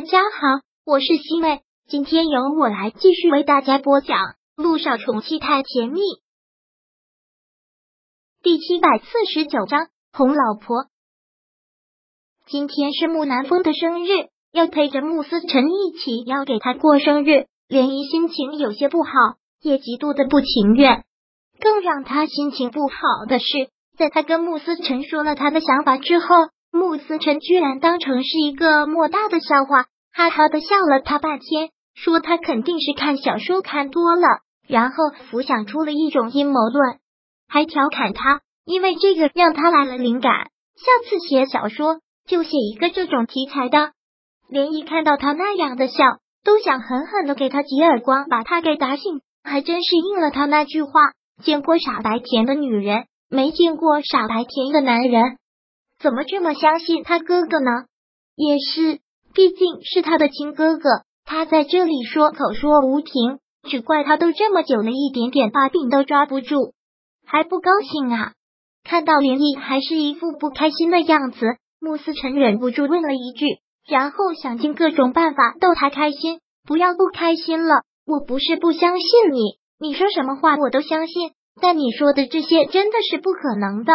大家好，我是西妹，今天由我来继续为大家播讲《陆少宠妻太甜蜜》第七百四十九章哄老婆。今天是木南风的生日，要陪着穆思辰一起要给他过生日，涟漪心情有些不好，也极度的不情愿。更让他心情不好的是，在他跟穆思辰说了他的想法之后。穆思辰居然当成是一个莫大的笑话，哈哈的笑了他半天，说他肯定是看小说看多了，然后浮想出了一种阴谋论，还调侃他，因为这个让他来了灵感，下次写小说就写一个这种题材的。连漪看到他那样的笑，都想狠狠的给他几耳光，把他给打醒。还真是应了他那句话：见过傻白甜的女人，没见过傻白甜的男人。怎么这么相信他哥哥呢？也是，毕竟是他的亲哥哥。他在这里说口说无凭，只怪他都这么久了，一点点把柄都抓不住，还不高兴啊？看到林毅还是一副不开心的样子，穆思成忍不住问了一句，然后想尽各种办法逗他开心。不要不开心了，我不是不相信你，你说什么话我都相信，但你说的这些真的是不可能的。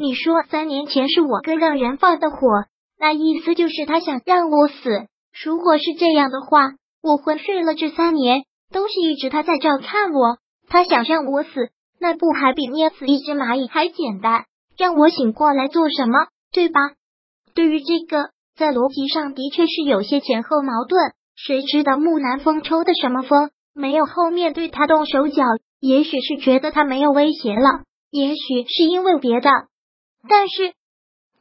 你说三年前是我哥让人放的火，那意思就是他想让我死。如果是这样的话，我昏睡了这三年都是一直他在照看我。他想让我死，那不还比捏死一只蚂蚁还简单？让我醒过来做什么？对吧？对于这个，在逻辑上的确是有些前后矛盾。谁知道木南风抽的什么风？没有后面对他动手脚，也许是觉得他没有威胁了，也许是因为别的。但是，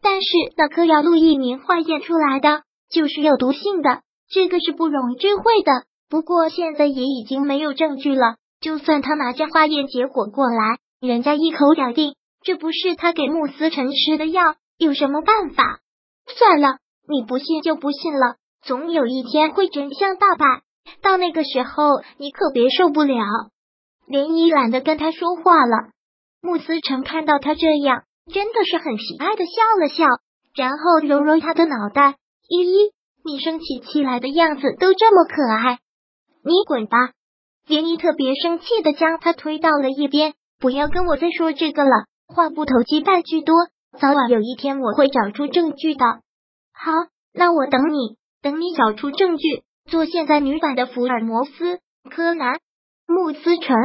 但是那颗药陆一鸣化验出来的就是有毒性的，这个是不容置喙的。不过现在也已经没有证据了，就算他拿着化验结果过来，人家一口咬定这不是他给穆思成吃的药，有什么办法？算了，你不信就不信了，总有一天会真相大白，到那个时候你可别受不了。连依懒得跟他说话了。穆思成看到他这样。真的是很喜爱的笑了笑，然后揉揉他的脑袋。依依，你生起气来的样子都这么可爱，你滚吧！连依特别生气的将他推到了一边，不要跟我再说这个了，话不投机半句多，早晚有一天我会找出证据的。好，那我等你，等你找出证据，做现在女版的福尔摩斯、柯南、穆思成。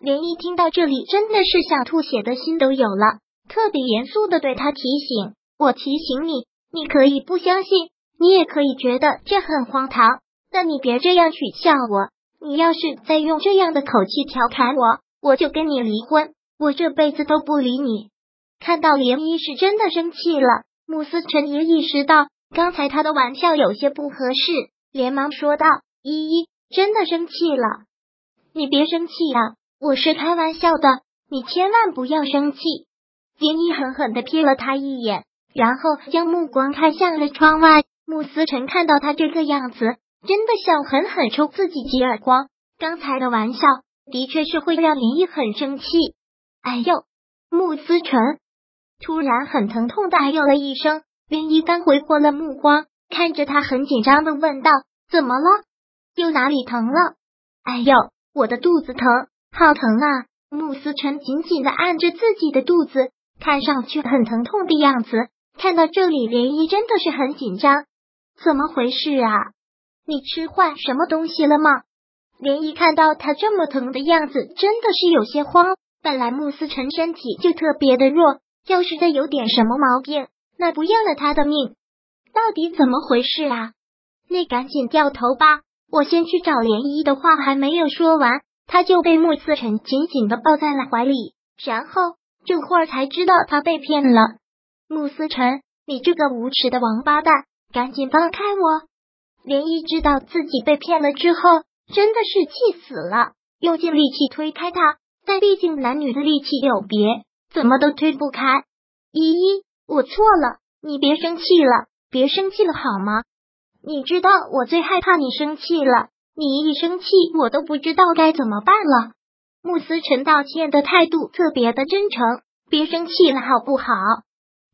连依听到这里，真的是想吐血的心都有了。特别严肃的对他提醒：“我提醒你，你可以不相信，你也可以觉得这很荒唐，但你别这样取笑我。你要是再用这样的口气调侃我，我就跟你离婚，我这辈子都不理你。”看到涟漪是真的生气了，穆思辰也意识到刚才他的玩笑有些不合适，连忙说道：“依依真的生气了，你别生气啊，我是开玩笑的，你千万不要生气。”林毅狠狠的瞥了他一眼，然后将目光看向了窗外。穆思辰看到他这个样子，真的想狠狠抽自己几耳光。刚才的玩笑的确是会让林毅很生气。哎呦！穆思辰突然很疼痛的哎呦了一声。林一刚回过了目光，看着他很紧张的问道：“怎么了？又哪里疼了？”哎呦，我的肚子疼，好疼啊！穆思辰紧紧的按着自己的肚子。看上去很疼痛的样子，看到这里，涟漪真的是很紧张。怎么回事啊？你吃坏什么东西了吗？涟漪看到他这么疼的样子，真的是有些慌。本来穆思辰身体就特别的弱，要是再有点什么毛病，那不要了他的命。到底怎么回事啊？你赶紧掉头吧，我先去找涟漪。的话还没有说完，他就被穆思辰紧紧的抱在了怀里，然后。这会儿才知道他被骗了，穆思辰，你这个无耻的王八蛋，赶紧放开我！涟漪知道自己被骗了之后，真的是气死了，用尽力气推开他，但毕竟男女的力气有别，怎么都推不开。依依，我错了，你别生气了，别生气了好吗？你知道我最害怕你生气了，你一生气，我都不知道该怎么办了。穆思辰道歉的态度特别的真诚，别生气了好不好？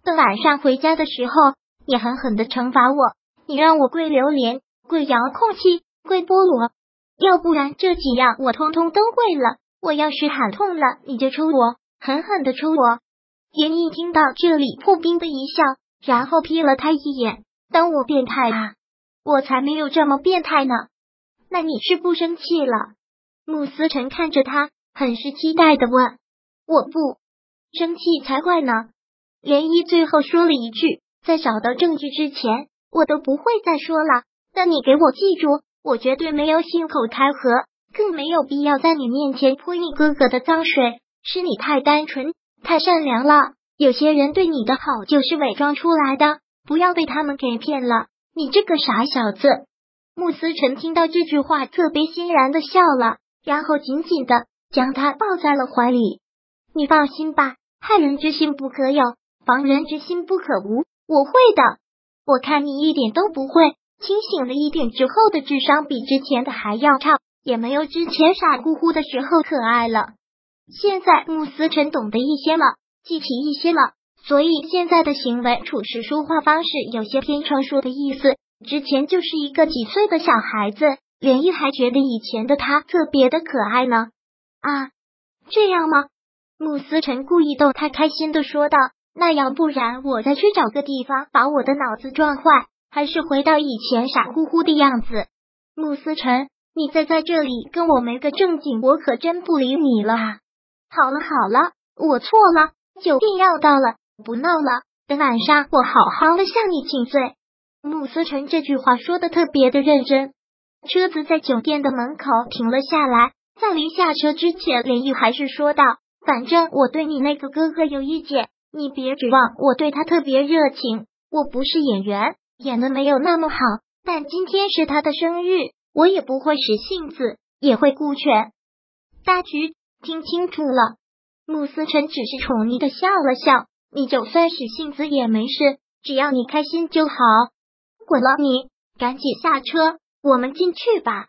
等晚上回家的时候，你狠狠的惩罚我，你让我跪榴莲，跪遥控器，跪菠萝，要不然这几样我通通都跪了。我要是喊痛了，你就抽我，狠狠的抽我。严毅听到这里，破冰的一笑，然后瞥了他一眼。当我变态啊？我才没有这么变态呢。那你是不生气了？穆思辰看着他，很是期待的问：“我不生气才怪呢。”涟漪最后说了一句：“在找到证据之前，我都不会再说了。但你给我记住，我绝对没有信口开河，更没有必要在你面前泼你哥哥的脏水。是你太单纯、太善良了。有些人对你的好就是伪装出来的，不要被他们给骗了。你这个傻小子！”穆思辰听到这句话，特别欣然的笑了，然后紧紧的将他抱在了怀里。你放心吧，害人之心不可有。防人之心不可无，我会的。我看你一点都不会，清醒了一点之后的智商比之前的还要差，也没有之前傻乎乎的时候可爱了。现在穆思辰懂得一些了，记起一些了，所以现在的行为、处事、说话方式有些偏成熟的意思。之前就是一个几岁的小孩子，连玉还觉得以前的他特别的可爱呢。啊，这样吗？慕思辰故意逗他开心的说道。那要不然我再去找个地方把我的脑子撞坏，还是回到以前傻乎乎的样子？慕思辰，你再在这里跟我没个正经，我可真不理你了。好了好了，我错了，酒店要到了，不闹了，等晚上我好好的向你请罪。穆思辰这句话说的特别的认真。车子在酒店的门口停了下来，在临下车之前，林玉还是说道：“反正我对你那个哥哥有意见。”你别指望我对他特别热情，我不是演员，演的没有那么好。但今天是他的生日，我也不会使性子，也会顾全大局。听清楚了，穆思辰只是宠溺的笑了笑。你就算使性子也没事，只要你开心就好。滚了你，赶紧下车，我们进去吧。